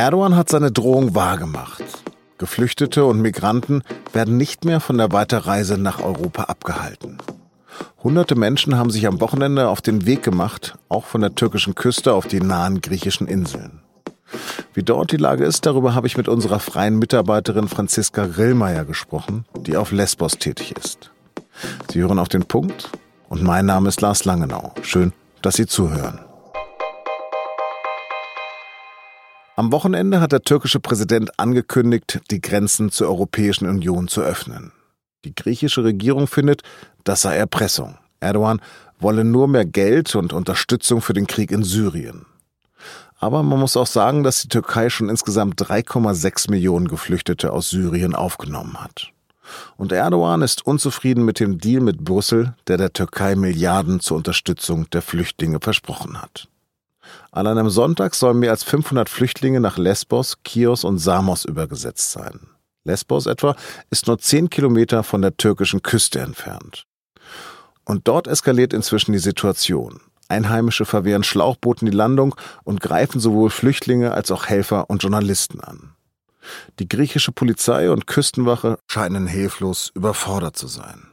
Erdogan hat seine Drohung wahrgemacht. Geflüchtete und Migranten werden nicht mehr von der Weiterreise nach Europa abgehalten. Hunderte Menschen haben sich am Wochenende auf den Weg gemacht, auch von der türkischen Küste auf die nahen griechischen Inseln. Wie dort die Lage ist, darüber habe ich mit unserer freien Mitarbeiterin Franziska Grillmeier gesprochen, die auf Lesbos tätig ist. Sie hören auf den Punkt und mein Name ist Lars Langenau. Schön, dass Sie zuhören. Am Wochenende hat der türkische Präsident angekündigt, die Grenzen zur Europäischen Union zu öffnen. Die griechische Regierung findet, das sei Erpressung. Erdogan wolle nur mehr Geld und Unterstützung für den Krieg in Syrien. Aber man muss auch sagen, dass die Türkei schon insgesamt 3,6 Millionen Geflüchtete aus Syrien aufgenommen hat. Und Erdogan ist unzufrieden mit dem Deal mit Brüssel, der der Türkei Milliarden zur Unterstützung der Flüchtlinge versprochen hat. An einem Sonntag sollen mehr als 500 Flüchtlinge nach Lesbos, Chios und Samos übergesetzt sein. Lesbos etwa ist nur 10 Kilometer von der türkischen Küste entfernt. Und dort eskaliert inzwischen die Situation. Einheimische verwehren Schlauchbooten die Landung und greifen sowohl Flüchtlinge als auch Helfer und Journalisten an. Die griechische Polizei und Küstenwache scheinen hilflos überfordert zu sein.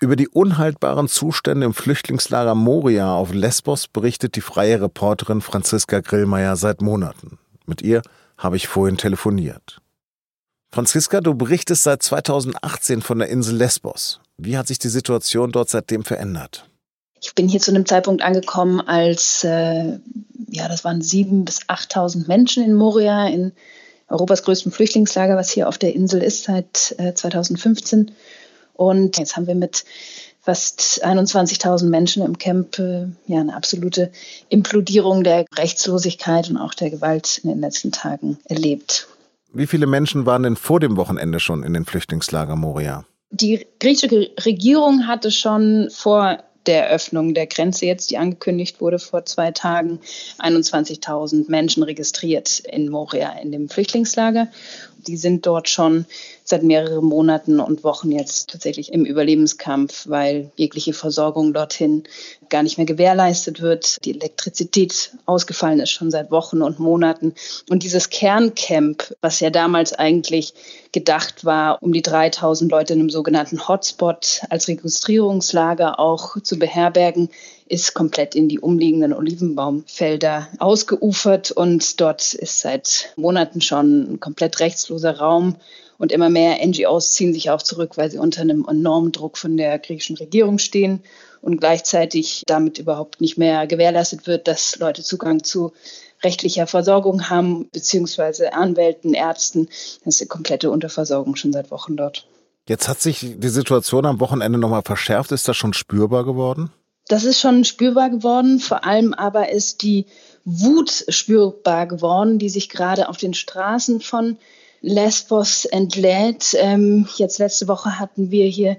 Über die unhaltbaren Zustände im Flüchtlingslager Moria auf Lesbos berichtet die freie Reporterin Franziska Grillmeier seit Monaten. Mit ihr habe ich vorhin telefoniert. Franziska, du berichtest seit 2018 von der Insel Lesbos. Wie hat sich die Situation dort seitdem verändert? Ich bin hier zu einem Zeitpunkt angekommen, als äh, ja, das waren sieben bis 8.000 Menschen in Moria, in Europas größtem Flüchtlingslager, was hier auf der Insel ist seit äh, 2015. Und jetzt haben wir mit fast 21.000 Menschen im Camp äh, ja eine absolute Implodierung der Rechtslosigkeit und auch der Gewalt in den letzten Tagen erlebt. Wie viele Menschen waren denn vor dem Wochenende schon in den Flüchtlingslager Moria? Die griechische Regierung hatte schon vor der Öffnung der Grenze jetzt, die angekündigt wurde vor zwei Tagen, 21.000 Menschen registriert in Moria, in dem Flüchtlingslager. Die sind dort schon seit mehreren Monaten und Wochen jetzt tatsächlich im Überlebenskampf, weil jegliche Versorgung dorthin gar nicht mehr gewährleistet wird. Die Elektrizität ausgefallen ist schon seit Wochen und Monaten. Und dieses Kerncamp, was ja damals eigentlich gedacht war, um die 3000 Leute in einem sogenannten Hotspot als Registrierungslager auch zu beherbergen, ist komplett in die umliegenden Olivenbaumfelder ausgeufert und dort ist seit Monaten schon ein komplett rechtsloser Raum. Und immer mehr NGOs ziehen sich auch zurück, weil sie unter einem enormen Druck von der griechischen Regierung stehen und gleichzeitig damit überhaupt nicht mehr gewährleistet wird, dass Leute Zugang zu rechtlicher Versorgung haben, beziehungsweise Anwälten, Ärzten. Das ist eine komplette Unterversorgung schon seit Wochen dort. Jetzt hat sich die Situation am Wochenende nochmal verschärft. Ist das schon spürbar geworden? Das ist schon spürbar geworden. Vor allem aber ist die Wut spürbar geworden, die sich gerade auf den Straßen von Lesbos entlädt. Ähm, jetzt letzte Woche hatten wir hier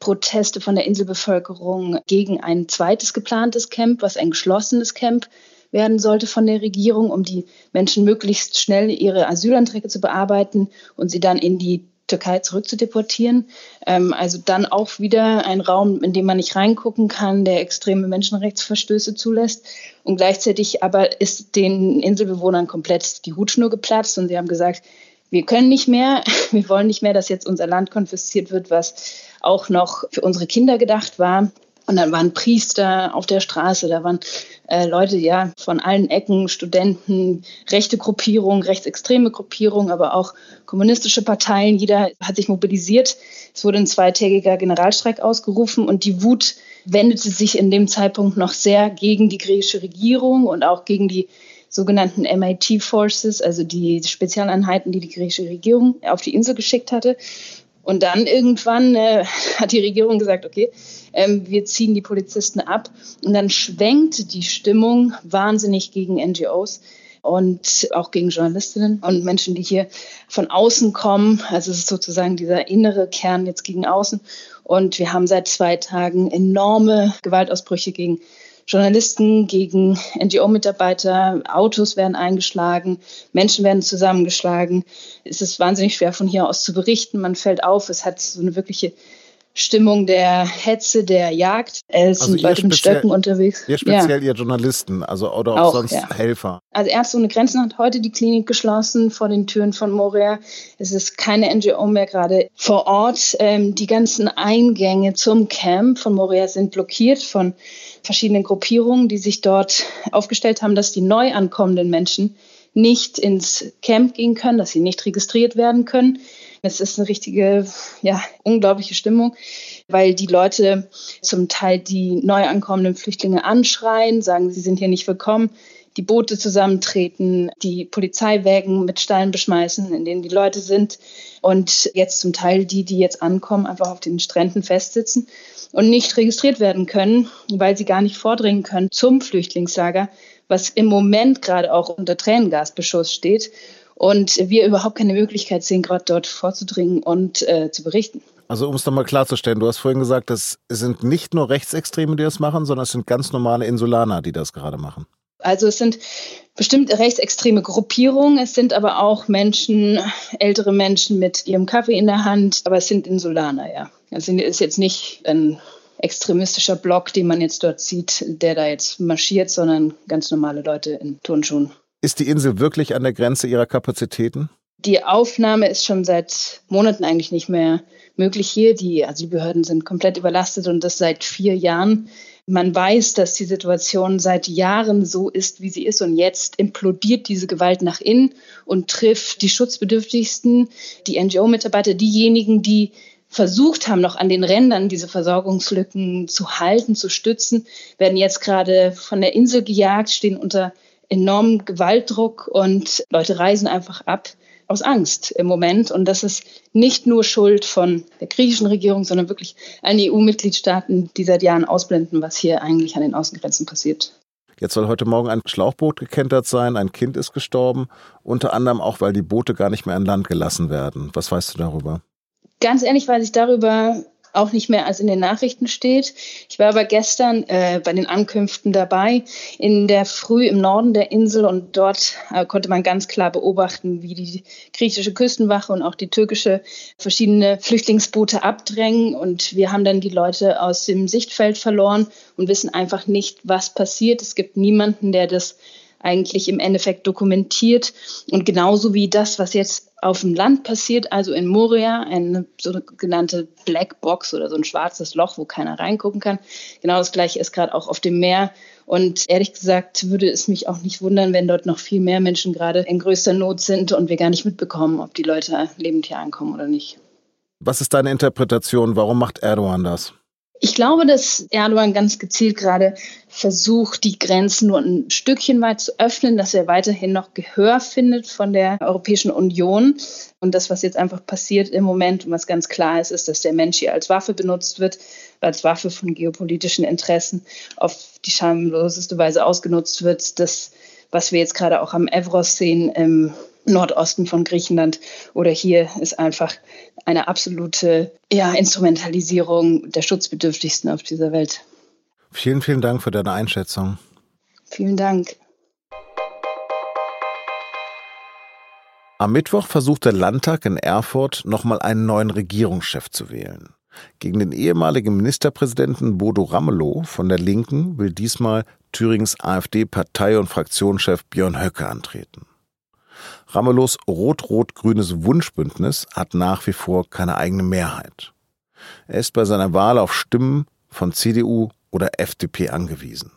Proteste von der Inselbevölkerung gegen ein zweites geplantes Camp, was ein geschlossenes Camp werden sollte von der Regierung, um die Menschen möglichst schnell ihre Asylanträge zu bearbeiten und sie dann in die Türkei zurückzudeportieren. Ähm, also dann auch wieder ein Raum, in dem man nicht reingucken kann, der extreme Menschenrechtsverstöße zulässt. Und gleichzeitig aber ist den Inselbewohnern komplett die Hutschnur geplatzt und sie haben gesagt, wir können nicht mehr, wir wollen nicht mehr, dass jetzt unser Land konfisziert wird, was auch noch für unsere Kinder gedacht war. Und dann waren Priester auf der Straße, da waren äh, Leute ja von allen Ecken, Studenten, rechte Gruppierungen, rechtsextreme Gruppierungen, aber auch kommunistische Parteien. Jeder hat sich mobilisiert. Es wurde ein zweitägiger Generalstreik ausgerufen und die Wut wendete sich in dem Zeitpunkt noch sehr gegen die griechische Regierung und auch gegen die sogenannten MIT Forces, also die Spezialeinheiten, die die griechische Regierung auf die Insel geschickt hatte. Und dann irgendwann äh, hat die Regierung gesagt, okay, ähm, wir ziehen die Polizisten ab. Und dann schwenkt die Stimmung wahnsinnig gegen NGOs und auch gegen Journalistinnen und Menschen, die hier von außen kommen. Also es ist sozusagen dieser innere Kern jetzt gegen außen. Und wir haben seit zwei Tagen enorme Gewaltausbrüche gegen Journalisten, gegen NGO-Mitarbeiter, Autos werden eingeschlagen, Menschen werden zusammengeschlagen. Es ist wahnsinnig schwer von hier aus zu berichten. Man fällt auf, es hat so eine wirkliche Stimmung der Hetze, der Jagd. Es also sind Leute mit Stöcken unterwegs. Ihr speziell ja. ihr Journalisten, also oder auch, auch sonst ja. Helfer. Also Ärzte ohne Grenzen hat heute die Klinik geschlossen vor den Türen von Moria. Es ist keine NGO mehr gerade vor Ort. Ähm, die ganzen Eingänge zum Camp von Moria sind blockiert von verschiedenen Gruppierungen, die sich dort aufgestellt haben, dass die neu ankommenden Menschen nicht ins Camp gehen können, dass sie nicht registriert werden können. Es ist eine richtige, ja, unglaubliche Stimmung, weil die Leute zum Teil die neu ankommenden Flüchtlinge anschreien, sagen, sie sind hier nicht willkommen, die Boote zusammentreten, die Polizeiwägen mit Steinen beschmeißen, in denen die Leute sind und jetzt zum Teil die, die jetzt ankommen, einfach auf den Stränden festsitzen und nicht registriert werden können, weil sie gar nicht vordringen können zum Flüchtlingslager, was im Moment gerade auch unter Tränengasbeschuss steht und wir überhaupt keine Möglichkeit sehen, gerade dort vorzudringen und äh, zu berichten. Also um es nochmal klarzustellen, du hast vorhin gesagt, das sind nicht nur Rechtsextreme, die das machen, sondern es sind ganz normale Insulaner, die das gerade machen. Also es sind bestimmt rechtsextreme Gruppierungen, es sind aber auch Menschen, ältere Menschen mit ihrem Kaffee in der Hand, aber es sind Insulaner, ja. Also es ist jetzt nicht ein extremistischer Block, den man jetzt dort sieht, der da jetzt marschiert, sondern ganz normale Leute in Turnschuhen. Ist die Insel wirklich an der Grenze ihrer Kapazitäten? Die Aufnahme ist schon seit Monaten eigentlich nicht mehr möglich hier. Die Asylbehörden sind komplett überlastet und das seit vier Jahren. Man weiß, dass die Situation seit Jahren so ist, wie sie ist. Und jetzt implodiert diese Gewalt nach innen und trifft die Schutzbedürftigsten, die NGO-Mitarbeiter, diejenigen, die versucht haben, noch an den Rändern diese Versorgungslücken zu halten, zu stützen, werden jetzt gerade von der Insel gejagt, stehen unter enormem Gewaltdruck und Leute reisen einfach ab aus Angst im Moment. Und das ist nicht nur Schuld von der griechischen Regierung, sondern wirklich allen EU-Mitgliedstaaten, die seit Jahren ausblenden, was hier eigentlich an den Außengrenzen passiert. Jetzt soll heute Morgen ein Schlauchboot gekentert sein, ein Kind ist gestorben, unter anderem auch, weil die Boote gar nicht mehr an Land gelassen werden. Was weißt du darüber? Ganz ehrlich weiß ich darüber auch nicht mehr als in den Nachrichten steht. Ich war aber gestern äh, bei den Ankünften dabei in der Früh im Norden der Insel und dort äh, konnte man ganz klar beobachten, wie die griechische Küstenwache und auch die türkische verschiedene Flüchtlingsboote abdrängen und wir haben dann die Leute aus dem Sichtfeld verloren und wissen einfach nicht, was passiert. Es gibt niemanden, der das eigentlich im Endeffekt dokumentiert. Und genauso wie das, was jetzt auf dem Land passiert, also in Moria, eine sogenannte Black Box oder so ein schwarzes Loch, wo keiner reingucken kann. Genau das gleiche ist gerade auch auf dem Meer. Und ehrlich gesagt würde es mich auch nicht wundern, wenn dort noch viel mehr Menschen gerade in größter Not sind und wir gar nicht mitbekommen, ob die Leute lebend hier ankommen oder nicht. Was ist deine Interpretation? Warum macht Erdogan das? Ich glaube, dass Erdogan ganz gezielt gerade versucht, die Grenzen nur ein Stückchen weit zu öffnen, dass er weiterhin noch Gehör findet von der Europäischen Union. Und das, was jetzt einfach passiert im Moment und was ganz klar ist, ist, dass der Mensch hier als Waffe benutzt wird, als Waffe von geopolitischen Interessen auf die schamloseste Weise ausgenutzt wird. Das, was wir jetzt gerade auch am Evros sehen, Nordosten von Griechenland oder hier ist einfach eine absolute ja, Instrumentalisierung der Schutzbedürftigsten auf dieser Welt. Vielen, vielen Dank für deine Einschätzung. Vielen Dank. Am Mittwoch versucht der Landtag in Erfurt nochmal einen neuen Regierungschef zu wählen. Gegen den ehemaligen Ministerpräsidenten Bodo Ramelow von der Linken will diesmal Thürings AfD-Partei- und Fraktionschef Björn Höcke antreten. Ramelows rot-rot-grünes Wunschbündnis hat nach wie vor keine eigene Mehrheit. Er ist bei seiner Wahl auf Stimmen von CDU oder FDP angewiesen.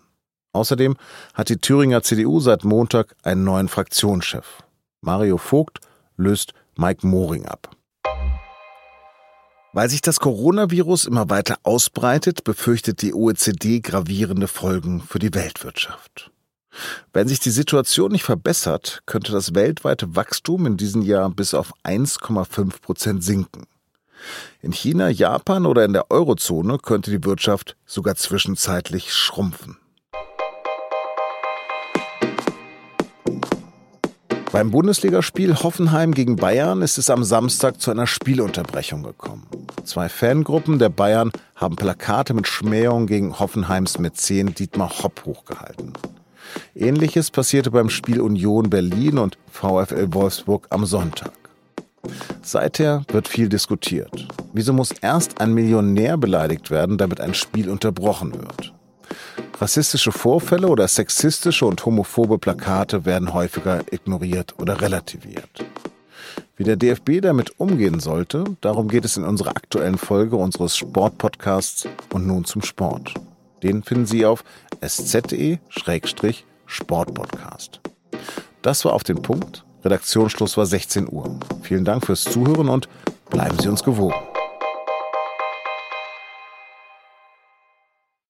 Außerdem hat die Thüringer CDU seit Montag einen neuen Fraktionschef. Mario Vogt löst Mike Moring ab. Weil sich das Coronavirus immer weiter ausbreitet, befürchtet die OECD gravierende Folgen für die Weltwirtschaft. Wenn sich die Situation nicht verbessert, könnte das weltweite Wachstum in diesem Jahr bis auf 1,5 Prozent sinken. In China, Japan oder in der Eurozone könnte die Wirtschaft sogar zwischenzeitlich schrumpfen. Beim Bundesligaspiel Hoffenheim gegen Bayern ist es am Samstag zu einer Spielunterbrechung gekommen. Zwei Fangruppen der Bayern haben Plakate mit Schmähung gegen Hoffenheims Mäzen Dietmar Hopp hochgehalten. Ähnliches passierte beim Spiel Union Berlin und VfL Wolfsburg am Sonntag. Seither wird viel diskutiert. Wieso muss erst ein Millionär beleidigt werden, damit ein Spiel unterbrochen wird? Rassistische Vorfälle oder sexistische und homophobe Plakate werden häufiger ignoriert oder relativiert. Wie der DFB damit umgehen sollte, darum geht es in unserer aktuellen Folge unseres Sportpodcasts und nun zum Sport. Den finden Sie auf sz.e-sportpodcast. Das war auf den Punkt. Redaktionsschluss war 16 Uhr. Vielen Dank fürs Zuhören und bleiben Sie uns gewogen.